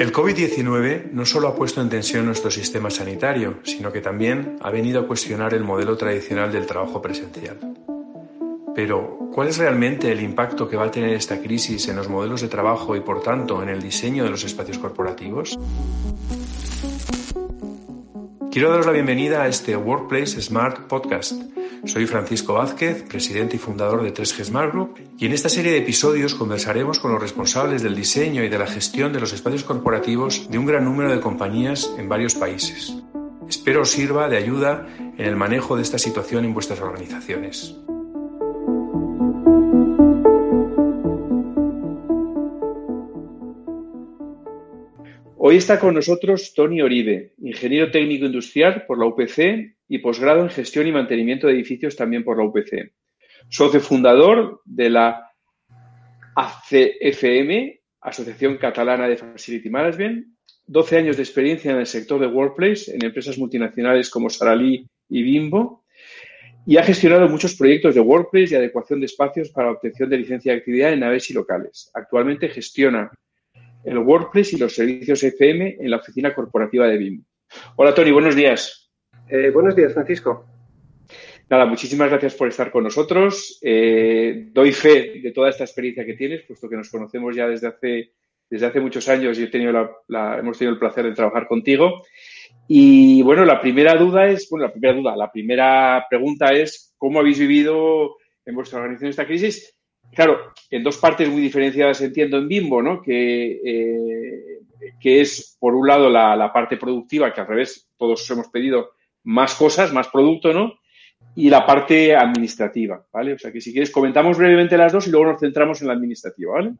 El COVID-19 no solo ha puesto en tensión nuestro sistema sanitario, sino que también ha venido a cuestionar el modelo tradicional del trabajo presencial. Pero, ¿cuál es realmente el impacto que va a tener esta crisis en los modelos de trabajo y, por tanto, en el diseño de los espacios corporativos? Quiero daros la bienvenida a este Workplace Smart Podcast. Soy Francisco Vázquez, presidente y fundador de 3G Smart Group, y en esta serie de episodios conversaremos con los responsables del diseño y de la gestión de los espacios corporativos de un gran número de compañías en varios países. Espero os sirva de ayuda en el manejo de esta situación en vuestras organizaciones. Hoy está con nosotros Tony Oribe, ingeniero técnico industrial por la UPC y posgrado en gestión y mantenimiento de edificios también por la UPC. Socio fundador de la ACFM, Asociación Catalana de Facility Management, 12 años de experiencia en el sector de Workplace en empresas multinacionales como Sarali y Bimbo y ha gestionado muchos proyectos de Workplace y adecuación de espacios para obtención de licencia de actividad en naves y locales. Actualmente gestiona el Workplace y los servicios FM en la oficina corporativa de BIM. Hola Tony, buenos días. Eh, buenos días, Francisco. Nada, muchísimas gracias por estar con nosotros. Eh, doy fe de toda esta experiencia que tienes, puesto que nos conocemos ya desde hace, desde hace muchos años y hemos tenido el placer de trabajar contigo. Y bueno, la primera duda es, bueno, la primera duda, la primera pregunta es cómo habéis vivido en vuestra organización esta crisis Claro, en dos partes muy diferenciadas entiendo en Bimbo, ¿no? Que, eh, que es, por un lado, la, parte productiva, que al revés, todos hemos pedido más cosas, más producto, ¿no? Y la parte administrativa, ¿vale? O sea que si quieres comentamos brevemente las dos y luego nos centramos en la administrativa, ¿vale?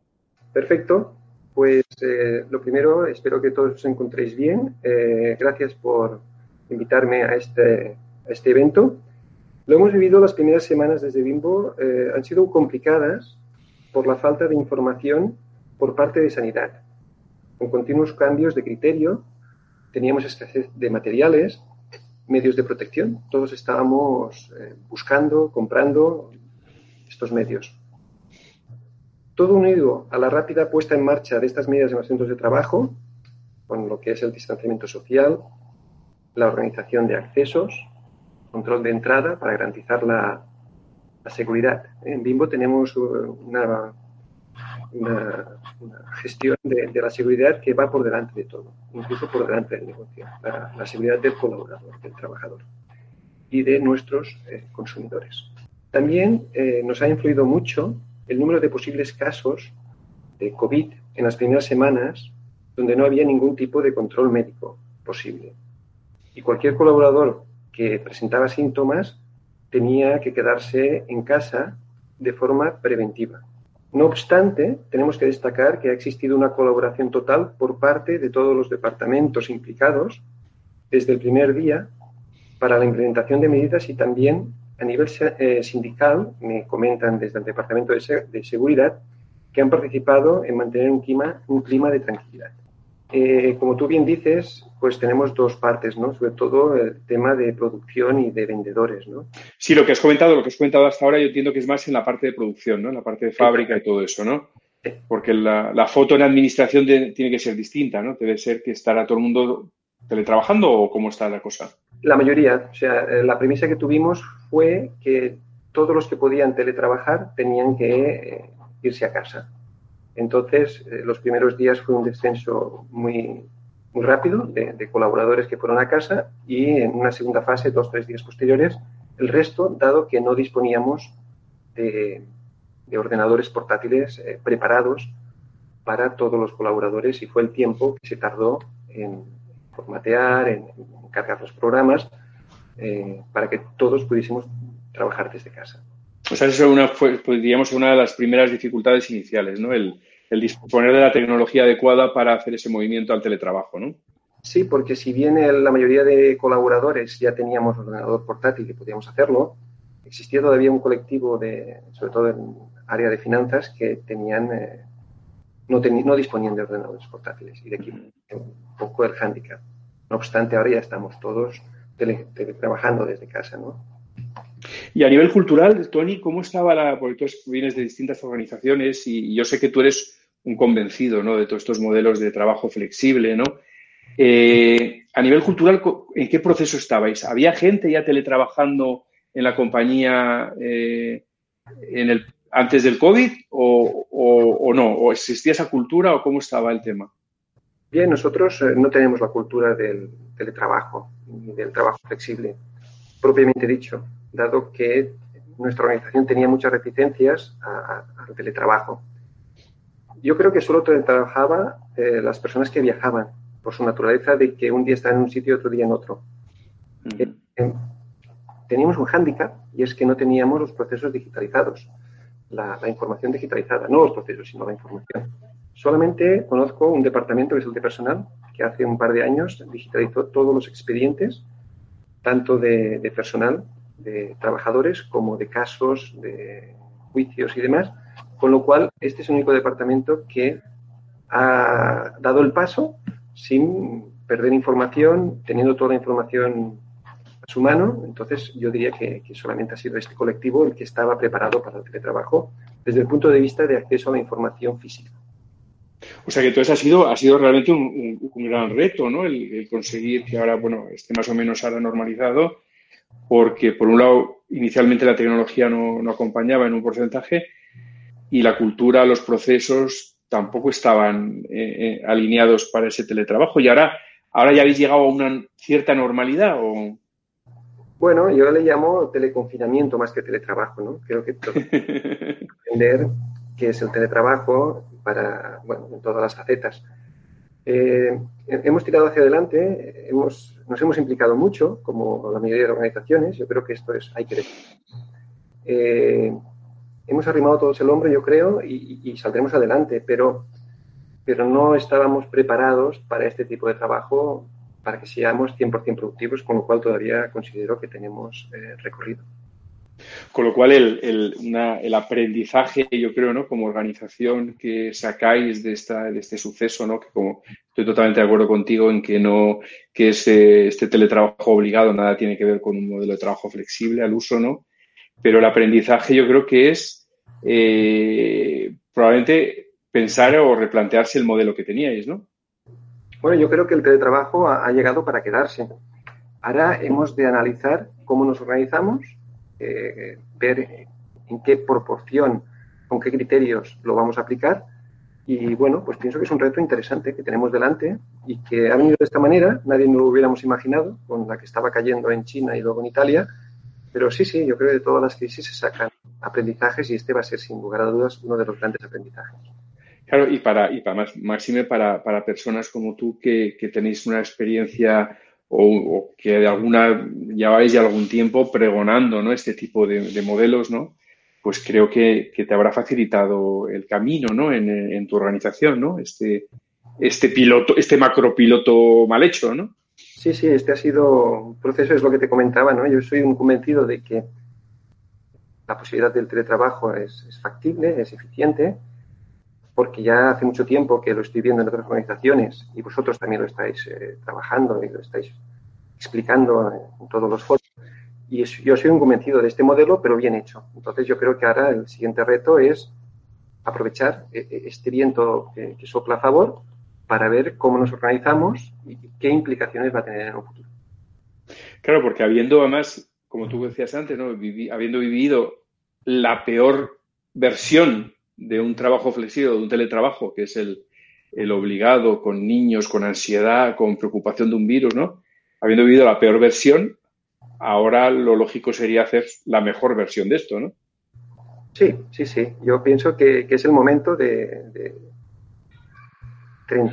Perfecto. Pues eh, lo primero, espero que todos os encontréis bien. Eh, gracias por invitarme a este, a este evento. Lo hemos vivido las primeras semanas desde Bimbo, eh, han sido complicadas por la falta de información por parte de sanidad. Con continuos cambios de criterio, teníamos escasez de materiales, medios de protección. Todos estábamos eh, buscando, comprando estos medios. Todo unido a la rápida puesta en marcha de estas medidas en los centros de trabajo, con lo que es el distanciamiento social, la organización de accesos, control de entrada para garantizar la, seguridad. En Bimbo tenemos una, una, gestión de, la seguridad que va por delante de todo, incluso por delante del negocio, la, seguridad del colaborador, del trabajador y de nuestros eh, consumidores. También eh, nos ha influido mucho el número de posibles casos de COVID en las primeras semanas donde no había ningún tipo de control médico posible. Y cualquier colaborador que presentaba síntomas tenía que quedarse en casa de forma preventiva. No obstante, tenemos que destacar que ha existido una colaboración total por parte de todos los departamentos implicados desde el primer día para la implementación de medidas y también a nivel eh, sindical, me comentan desde el Departamento de, Seguridad, que han participado en mantener un clima, un clima de tranquilidad. Eh, como tú bien dices, pues tenemos dos partes, ¿no? Sobre todo el tema de producción y de vendedores, ¿no? Sí, lo que has comentado, lo que has comentado hasta ahora, yo entiendo que es más en la parte de producción, ¿no? En la parte de fábrica y todo eso, ¿no? Porque la, foto en administración tiene que ser distinta, ¿no? Debe ser que estará todo el mundo teletrabajando o cómo está la cosa. La mayoría, o sea, eh, la premisa que tuvimos fue que todos los que podían teletrabajar tenían que eh, irse a casa. Entonces, eh, los primeros días fue un descenso muy, muy rápido de, colaboradores que fueron a casa y en una segunda fase, dos tres días posteriores, el resto, dado que no disponíamos de, ordenadores portátiles eh, preparados para todos los colaboradores y fue el tiempo que se tardó en formatear, en, cargar los programas, eh, para que todos pudiésemos trabajar desde casa. Sea, eso una, fue, pues, diríamos, una de las primeras dificultades iniciales, ¿no? El, el disponer de la tecnología adecuada para hacer ese movimiento al teletrabajo, ¿no? Sí, porque si bien la mayoría de colaboradores ya teníamos ordenador portátil y podíamos hacerlo, existía todavía un colectivo de, sobre todo en área de finanzas, que tenían eh, no, no disponían de ordenadores portátiles y de aquí un poco el hándicap. No obstante, ahora ya estamos todos trabajando desde casa, ¿no? Y a nivel cultural, Tony, ¿cómo estaba la...? Porque tú vienes de distintas organizaciones y, yo sé que tú eres un convencido, ¿no? De todos estos modelos de trabajo flexible, ¿no? Eh, a nivel cultural, ¿en qué proceso estabais? ¿Había gente ya teletrabajando en la compañía eh, en el antes del COVID o, no? ¿O existía esa cultura o cómo estaba el tema? Bien, nosotros eh, no tenemos la cultura del teletrabajo ni del trabajo flexible, propiamente dicho, dado que nuestra organización tenía muchas reticencias al teletrabajo. Yo creo que solo teletrabajaba eh, las personas que viajaban, por su naturaleza de que un día están en un sitio y otro día en otro. Eh, teníamos un hándicap y es que no teníamos los procesos digitalizados la, información digitalizada, no los procesos, sino la información. Solamente conozco un departamento que es el de personal, que hace un par de años digitalizó todos los expedientes, tanto de, personal, de trabajadores, como de casos, de juicios y demás, con lo cual este es el único departamento que ha dado el paso sin perder información, teniendo toda la información su mano. Entonces, yo diría que, solamente ha sido este colectivo el que estaba preparado para el teletrabajo desde el punto de vista de acceso a la información física. O sea que entonces ha sido, ha sido realmente un, gran reto, ¿no? El, conseguir que ahora, bueno, esté más o menos ahora normalizado, porque por un lado, inicialmente la tecnología no, acompañaba en un porcentaje y la cultura, los procesos tampoco estaban eh, eh, alineados para ese teletrabajo. Y ahora, ahora ya habéis llegado a una cierta normalidad o bueno, yo le llamo teleconfinamiento más que teletrabajo, ¿no? Creo que entender qué es el teletrabajo para, bueno, en todas las facetas. Eh, hemos tirado hacia adelante, hemos, nos hemos implicado mucho, como la mayoría de organizaciones, yo creo que esto es, hay que decir. Eh, hemos arrimado todos el hombro, yo creo, y, saldremos adelante, pero, pero no estábamos preparados para este tipo de trabajo para que seamos 100% productivos, con lo cual todavía considero que tenemos eh, recorrido. Con lo cual, el, el, aprendizaje, yo creo, ¿no? como organización que sacáis de, esta, de este suceso, ¿no? que como estoy totalmente de acuerdo contigo en que no que este, este teletrabajo obligado nada tiene que ver con un modelo de trabajo flexible al uso, ¿no? Pero el aprendizaje yo creo que es eh, probablemente pensar o replantearse el modelo que teníais, ¿no? Bueno, yo creo que el teletrabajo ha, llegado para quedarse. Ahora hemos de analizar cómo nos organizamos, eh, ver en qué proporción, con qué criterios lo vamos a aplicar. Y bueno, pues pienso que es un reto interesante que tenemos delante y que ha venido de esta manera. Nadie nos lo hubiéramos imaginado con la que estaba cayendo en China y luego en Italia. Pero sí, sí, yo creo que de todas las crisis se sacan aprendizajes y este va a ser sin lugar a dudas uno de los grandes aprendizajes. Claro, y para, más, máxime para, personas como tú que tenéis una experiencia o, que de alguna lleváis ya algún tiempo pregonando ¿no? este tipo de, modelos, ¿no? Pues creo que, que, te habrá facilitado el camino, ¿no? En, en, tu organización, ¿no? Este, este piloto, este macropiloto mal hecho, ¿no? Sí, sí, este ha sido un proceso, es lo que te comentaba, ¿no? Yo soy un convencido de que la posibilidad del teletrabajo es, es factible, es eficiente, porque ya hace mucho tiempo que lo estoy viendo en otras organizaciones y vosotros también lo estáis eh, trabajando y lo estáis explicando en todos los foros. Y yo soy un convencido de este modelo, pero bien hecho. Entonces yo creo que ahora el siguiente reto es aprovechar eh, eh, este viento que, sopla a favor para ver cómo nos organizamos y qué implicaciones va a tener en un futuro. Claro, porque habiendo además, como tú decías antes, ¿no? habiendo vivido la peor versión de un trabajo flexible, de un teletrabajo, que es el, obligado con niños, con ansiedad, con preocupación de un virus, ¿no? Habiendo vivido la peor versión, ahora lo lógico sería hacer la mejor versión de esto, ¿no? Sí, sí, sí. Yo pienso que, es el momento de, de, en,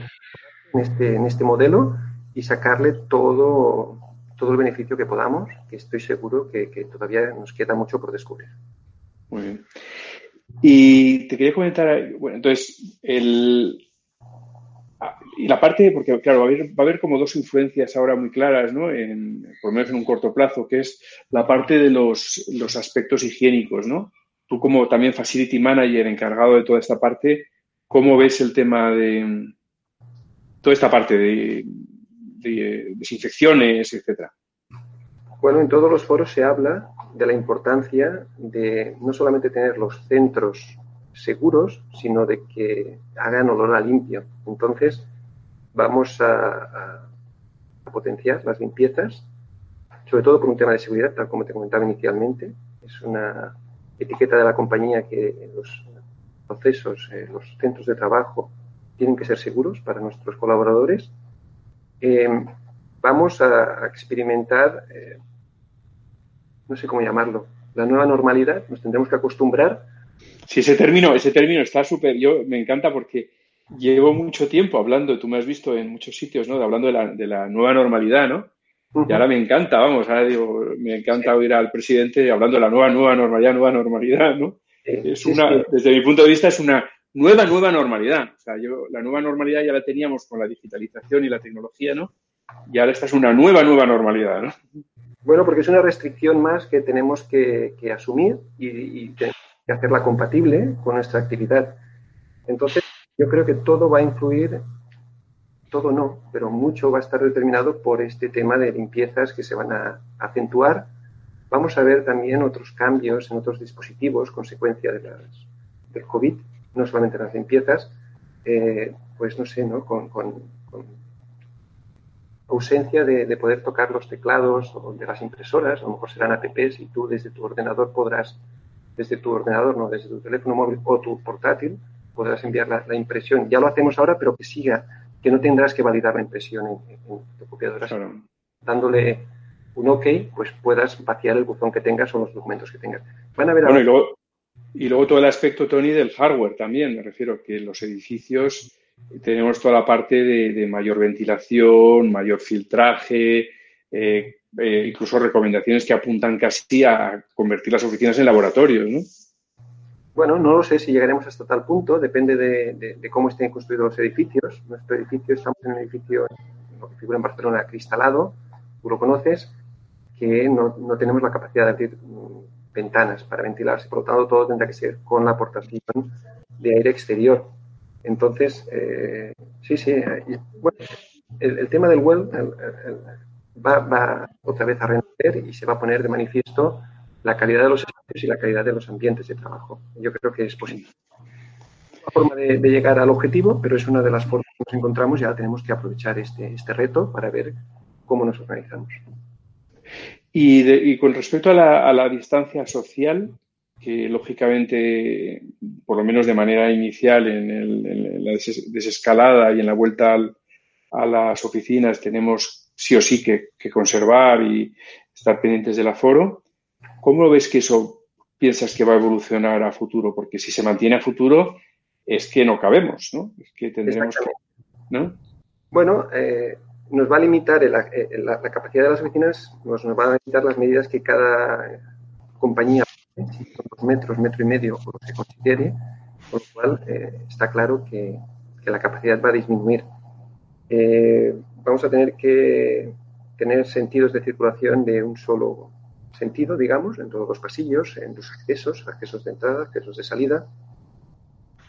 este, en este modelo y sacarle todo, todo el beneficio que podamos, que estoy seguro que todavía nos queda mucho por descubrir. Muy bien. Y te quería comentar, bueno, entonces, el, y la parte, porque claro, va a, haber, va a haber como dos influencias ahora muy claras, ¿no? En, por lo menos en un corto plazo, que es la parte de los, los aspectos higiénicos, ¿no? Tú como también facility manager encargado de toda esta parte, ¿cómo ves el tema de toda esta parte de desinfecciones, etcétera? Bueno, en todos los foros se habla de la importancia de no solamente tener los centros seguros, sino de que hagan olor a limpio. Entonces, vamos a, potenciar las limpiezas, sobre todo por un tema de seguridad, tal como te comentaba inicialmente. Es una etiqueta de la compañía que los procesos, eh, los centros de trabajo tienen que ser seguros para nuestros colaboradores. Eh, vamos a, experimentar, eh, no sé cómo llamarlo, la nueva normalidad. Nos tendremos que acostumbrar. Sí, ese término, ese término está súper, yo me encanta porque llevo mucho tiempo hablando, tú me has visto en muchos sitios, ¿no? Hablando de la, de la nueva normalidad, ¿no? Y ahora me encanta, vamos, ahora digo, me encanta oír al presidente hablando de la nueva, nueva normalidad, nueva normalidad, ¿no? es una, desde mi punto de vista, es una nueva, nueva normalidad. O sea, yo, la nueva normalidad ya la teníamos con la digitalización y la tecnología, ¿no? Y ahora esta es una nueva, nueva normalidad, ¿no? Bueno, porque es una restricción más que tenemos que, asumir y, y hacerla compatible con nuestra actividad. Entonces, yo creo que todo va a influir, todo no, pero mucho va a estar determinado por este tema de limpiezas que se van a acentuar. Vamos a ver también otros cambios en otros dispositivos, consecuencia de las, del COVID, no solamente las limpiezas, eh, pues no sé, ¿no? Con, ausencia de, poder tocar los teclados o de las impresoras, a lo mejor serán apps y tú desde tu ordenador podrás, desde tu ordenador, no, desde tu teléfono móvil o tu portátil, podrás enviar la, impresión. Ya lo hacemos ahora, pero que siga, que no tendrás que validar la impresión en, tu copiadora. Dándole un OK, pues puedas vaciar el buzón que tengas o los documentos que tengas. Van a ver bueno, y, luego, y luego todo el aspecto, Tony, del hardware también. Me refiero que los edificios tenemos toda la parte de, mayor ventilación, mayor filtraje, eh, eh, incluso recomendaciones que apuntan casi a convertir las oficinas en laboratorios, ¿no? Bueno, no lo sé si llegaremos hasta tal punto, depende de, cómo estén construidos los edificios. Nuestro edificio, estamos en un edificio, lo que figura en Barcelona, cristalado, tú lo conoces, que no, tenemos la capacidad de abrir mm, ventanas para ventilarse, por lo tanto todo tendrá que ser con la aportación de aire exterior. Entonces, eh, sí, sí, bueno, el, tema del well va, otra vez a renacer y se va a poner de manifiesto la calidad de los espacios y la calidad de los ambientes de trabajo. Yo creo que es posible. Una forma de, llegar al objetivo, pero es una de las formas que nos encontramos. Ya tenemos que aprovechar este, este reto para ver cómo nos organizamos. Y, con respecto a la, distancia social, que lógicamente, por lo menos de manera inicial, en, la desescalada y en la vuelta a las oficinas, tenemos sí o sí que, que conservar y estar pendientes del aforo. ¿Cómo lo ves que eso piensas que va a evolucionar a futuro? Porque si se mantiene a futuro es que no cabemos, ¿no? Es que tendremos que... ¿no? Bueno, eh, nos va a limitar eh, la, capacidad de las oficinas, nos, nos van a limitar las medidas que cada compañía, si son dos metros, metro y medio, o lo que considere, con lo cual eh, está claro que, que, la capacidad va a disminuir. vamos a tener que tener sentidos de circulación de un solo sentido, digamos, en todos los pasillos, en los accesos, accesos de entrada, accesos de salida.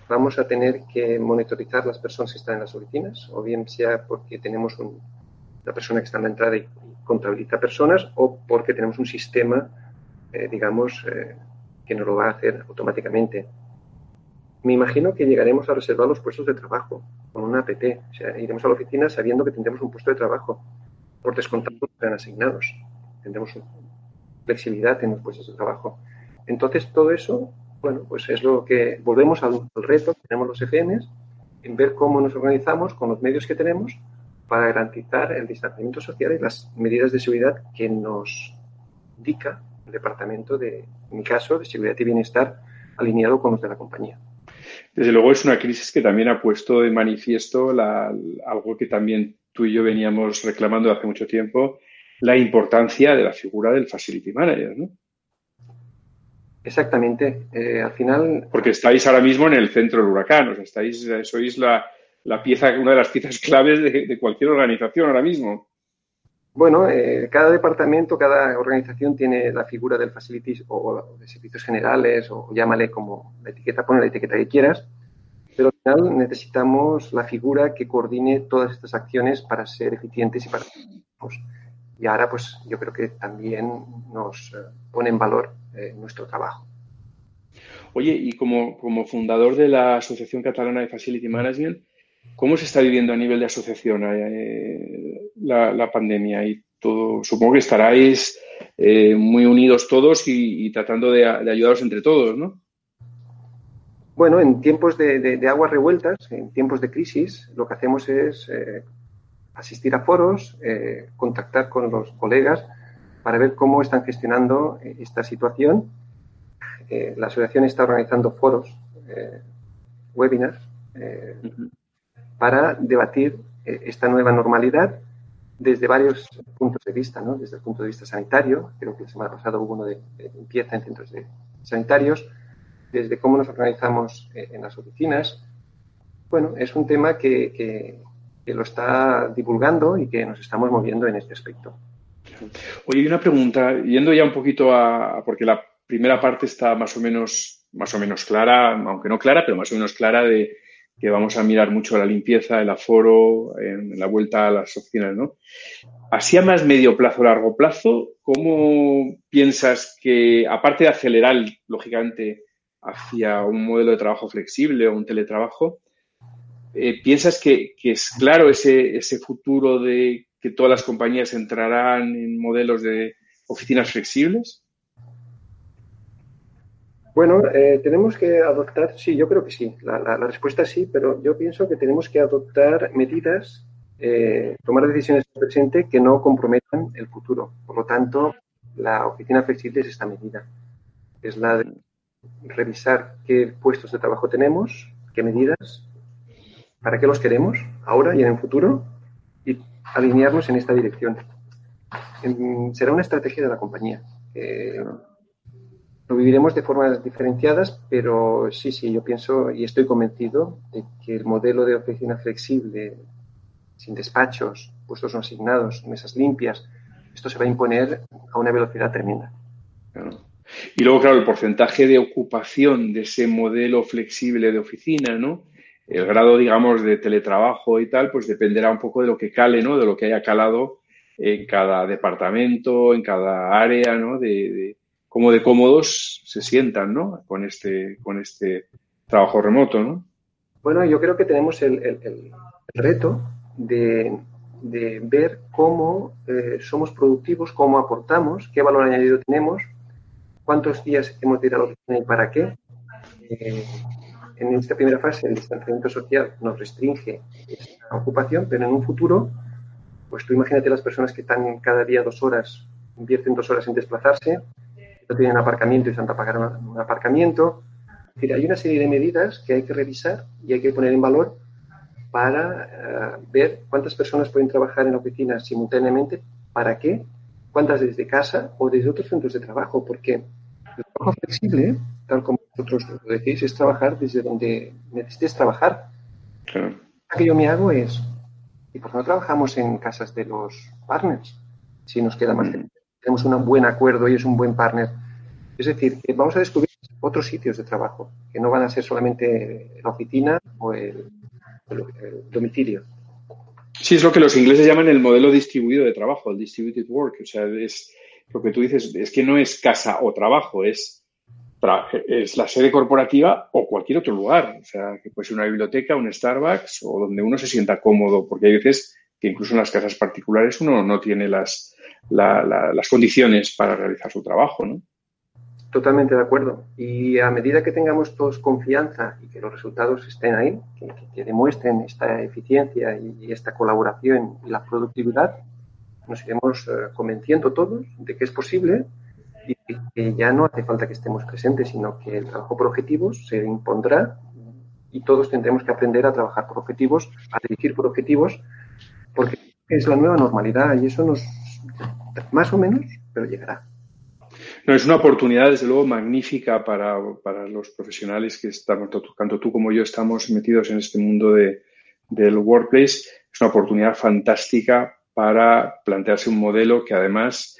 Vamos a tener que monitorizar las personas que están en las oficinas, o bien sea porque tenemos una persona que está en la entrada y contabiliza personas, o porque tenemos un sistema, eh, digamos, eh, que nos lo va a hacer automáticamente. Me imagino que llegaremos a reservar los puestos de trabajo con una app. O sea, iremos a la oficina sabiendo que tendremos un puesto de trabajo. Por descontado, serán asignados. Tendremos flexibilidad en los puestos de trabajo. Entonces, todo eso, bueno, pues es lo que volvemos al, reto que tenemos los FMs, en ver cómo nos organizamos con los medios que tenemos para garantizar el distanciamiento social y las medidas de seguridad que nos indica departamento de, en mi caso, de seguridad y bienestar alineado con los de la compañía. Desde luego es una crisis que también ha puesto de manifiesto algo que también tú y yo veníamos reclamando hace mucho tiempo, la importancia de la figura del facility manager, ¿no? Exactamente. Eh, al final. Porque estáis ahora mismo en el centro del huracán, o sea, estáis, sois la, pieza, una de las piezas claves de, cualquier organización ahora mismo. Bueno, eh, cada departamento, cada organización tiene la figura del facilities o, de servicios generales, o llámale como la etiqueta, pone la etiqueta que quieras, pero al final necesitamos la figura que coordine todas estas acciones para ser eficientes y para y ahora pues yo creo que también nos eh, pone en valor eh, nuestro trabajo. Oye, y como, como, fundador de la Asociación Catalana de Facility Management, ¿cómo se está viviendo a nivel de asociación eh, la, pandemia? Y todo, supongo que estaráis muy unidos todos y, tratando de, de, ayudaros entre todos, ¿no? Bueno, en tiempos de, de, aguas revueltas, en tiempos de crisis, lo que hacemos es asistir a foros, eh, contactar con los colegas para ver cómo están gestionando eh, esta situación. Eh, la asociación está organizando foros, webinars, para debatir esta nueva normalidad desde varios puntos de vista, ¿no? desde el punto de vista sanitario, creo que la semana pasada hubo uno de, limpieza en centros sanitarios, desde cómo nos organizamos en las oficinas. Bueno, es un tema que, que lo está divulgando y que nos estamos moviendo en este aspecto. Oye, una pregunta, yendo ya un poquito a, porque la primera parte está más o menos, más o menos clara, aunque no clara, pero más o menos clara de que vamos a mirar mucho la limpieza, el aforo, en la vuelta a las oficinas, ¿no? Así a más medio plazo, largo plazo, ¿cómo piensas que, aparte de acelerar, lógicamente, hacia un modelo de trabajo flexible o un teletrabajo, eh, ¿Piensas que, es claro ese, ese futuro de que todas las compañías entrarán en modelos de oficinas flexibles? Bueno, eh, tenemos que adoptar, sí, yo creo que sí, la, respuesta es sí, pero yo pienso que tenemos que adoptar medidas, eh, tomar decisiones en el presente que no comprometan el futuro. Por lo tanto, la oficina flexible es esta medida. Es la de revisar qué puestos de trabajo tenemos, qué medidas para qué los queremos ahora y en el futuro y alinearnos en esta dirección. será una estrategia de la compañía. Lo viviremos de formas diferenciadas, pero sí, sí, yo pienso y estoy convencido de que el modelo de oficina flexible, sin despachos, puestos no asignados, mesas limpias, esto se va a imponer a una velocidad tremenda. Y luego, claro, el porcentaje de ocupación de ese modelo flexible de oficina, ¿no? el grado, digamos, de teletrabajo y tal, pues dependerá un poco de lo que cale, ¿no? De lo que haya calado en cada departamento, en cada área, ¿no? De, cómo de cómodos se sientan, ¿no? Con este, con este trabajo remoto, ¿no? Bueno, yo creo que tenemos el, reto de, ver cómo eh, somos productivos, cómo aportamos, qué valor añadido tenemos, cuántos días hemos de ir a la oficina y para qué. Eh, en esta primera fase el distanciamiento social nos restringe esta ocupación, pero en un futuro, pues tú imagínate las personas que están cada día dos horas, invierten dos horas en desplazarse, no tienen aparcamiento y se han pagar un aparcamiento. Es decir, hay una serie de medidas que hay que revisar y hay que poner en valor para eh, ver cuántas personas pueden trabajar en oficinas simultáneamente, para qué, cuántas desde casa o desde otros centros de trabajo, porque el trabajo flexible, tal como vosotros lo decís, es trabajar desde donde necesites trabajar. Lo que yo me hago es, ¿y por qué no trabajamos en casas de los partners? Si nos queda más tiempo. Tenemos un buen acuerdo y es un buen partner. Es decir, que vamos a descubrir otros sitios de trabajo, que no van a ser solamente la oficina o el, domicilio. Sí, es lo que los ingleses llaman el modelo distribuido de trabajo, el distributed work. O sea, es lo que tú dices, es que no es casa o trabajo, es es la sede corporativa o cualquier otro lugar. O sea, que puede ser una biblioteca, un Starbucks o donde uno se sienta cómodo, porque hay veces que incluso en las casas particulares uno no tiene las, las condiciones para realizar su trabajo, ¿no? Totalmente de acuerdo. Y a medida que tengamos todos confianza y que los resultados estén ahí, que, demuestren esta eficiencia y, esta colaboración y la productividad, nos iremos eh, convenciendo todos de que es posible y que ya no hace falta que estemos presentes, sino que el trabajo por objetivos se impondrá y todos tendremos que aprender a trabajar por objetivos, a dirigir por objetivos, porque es la nueva normalidad y eso nos, más o menos, pero llegará. No, es una oportunidad, desde luego, magnífica para, para los profesionales que estamos, tanto tú como yo estamos metidos en este mundo de, del workplace. Es una oportunidad fantástica para plantearse un modelo que además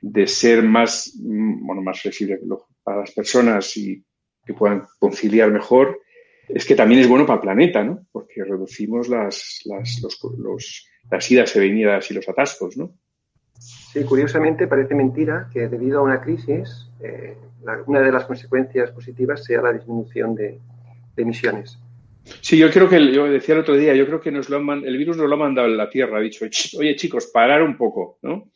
de ser más, bueno, más flexible para las personas y que puedan conciliar mejor, es que también es bueno para el planeta, ¿no? Porque reducimos las, las, las idas y venidas y los atascos, ¿no? Sí, curiosamente parece mentira que debido a una crisis, eh, una de las consecuencias positivas sea la disminución de, emisiones. Sí, yo creo que, yo decía el otro día, yo creo que nos lo el virus nos lo ha mandado en la Tierra, ha dicho, oye chicos, parar un poco, ¿no?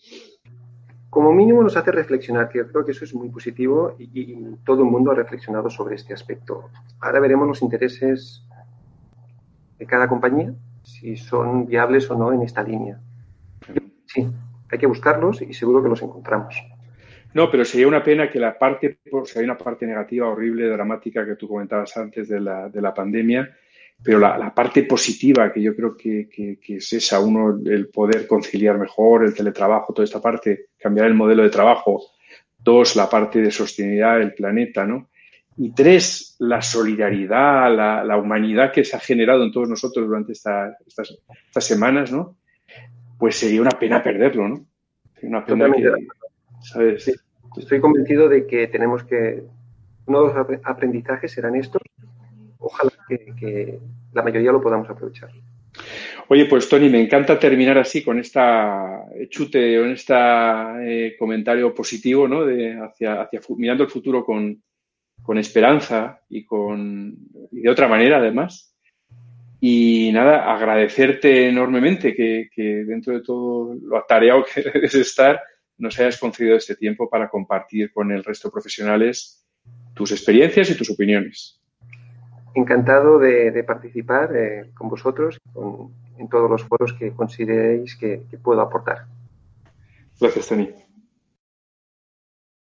Como mínimo nos hace reflexionar, que creo que eso es muy positivo y, todo el mundo ha reflexionado sobre este aspecto. Ahora veremos los intereses de cada compañía, si son viables o no en esta línea. Sí, hay que buscarlos y seguro que los encontramos. No, pero sería una pena que la parte, si hay una parte negativa, horrible, dramática que tú comentabas antes de la, de la pandemia, pero la, parte positiva que yo creo que, es esa, uno, el poder conciliar mejor el teletrabajo, toda esta parte, cambiar el modelo de trabajo, dos, la parte de sostenibilidad del planeta, ¿no? Y tres, la solidaridad, la, humanidad que se ha generado en todos nosotros durante estas, estas semanas, ¿no? Pues sería una pena perderlo, ¿no? Una pena ¿sabes? Estoy convencido de que tenemos que, uno de los aprendizajes serán estos, ojalá que, la mayoría lo podamos aprovechar. Oye, pues Tony, me encanta terminar así con esta chute, con este comentario positivo, ¿no? De hacia, hacia, mirando el futuro con, esperanza y, con, y de otra manera, además. Y nada, agradecerte enormemente que, que, dentro de todo lo atareado que debes estar, nos hayas concedido este tiempo para compartir con el resto de profesionales tus experiencias y tus opiniones encantado de, participar eh, con vosotros en todos los foros que consideréis que, que puedo aportar. Gracias, Tony.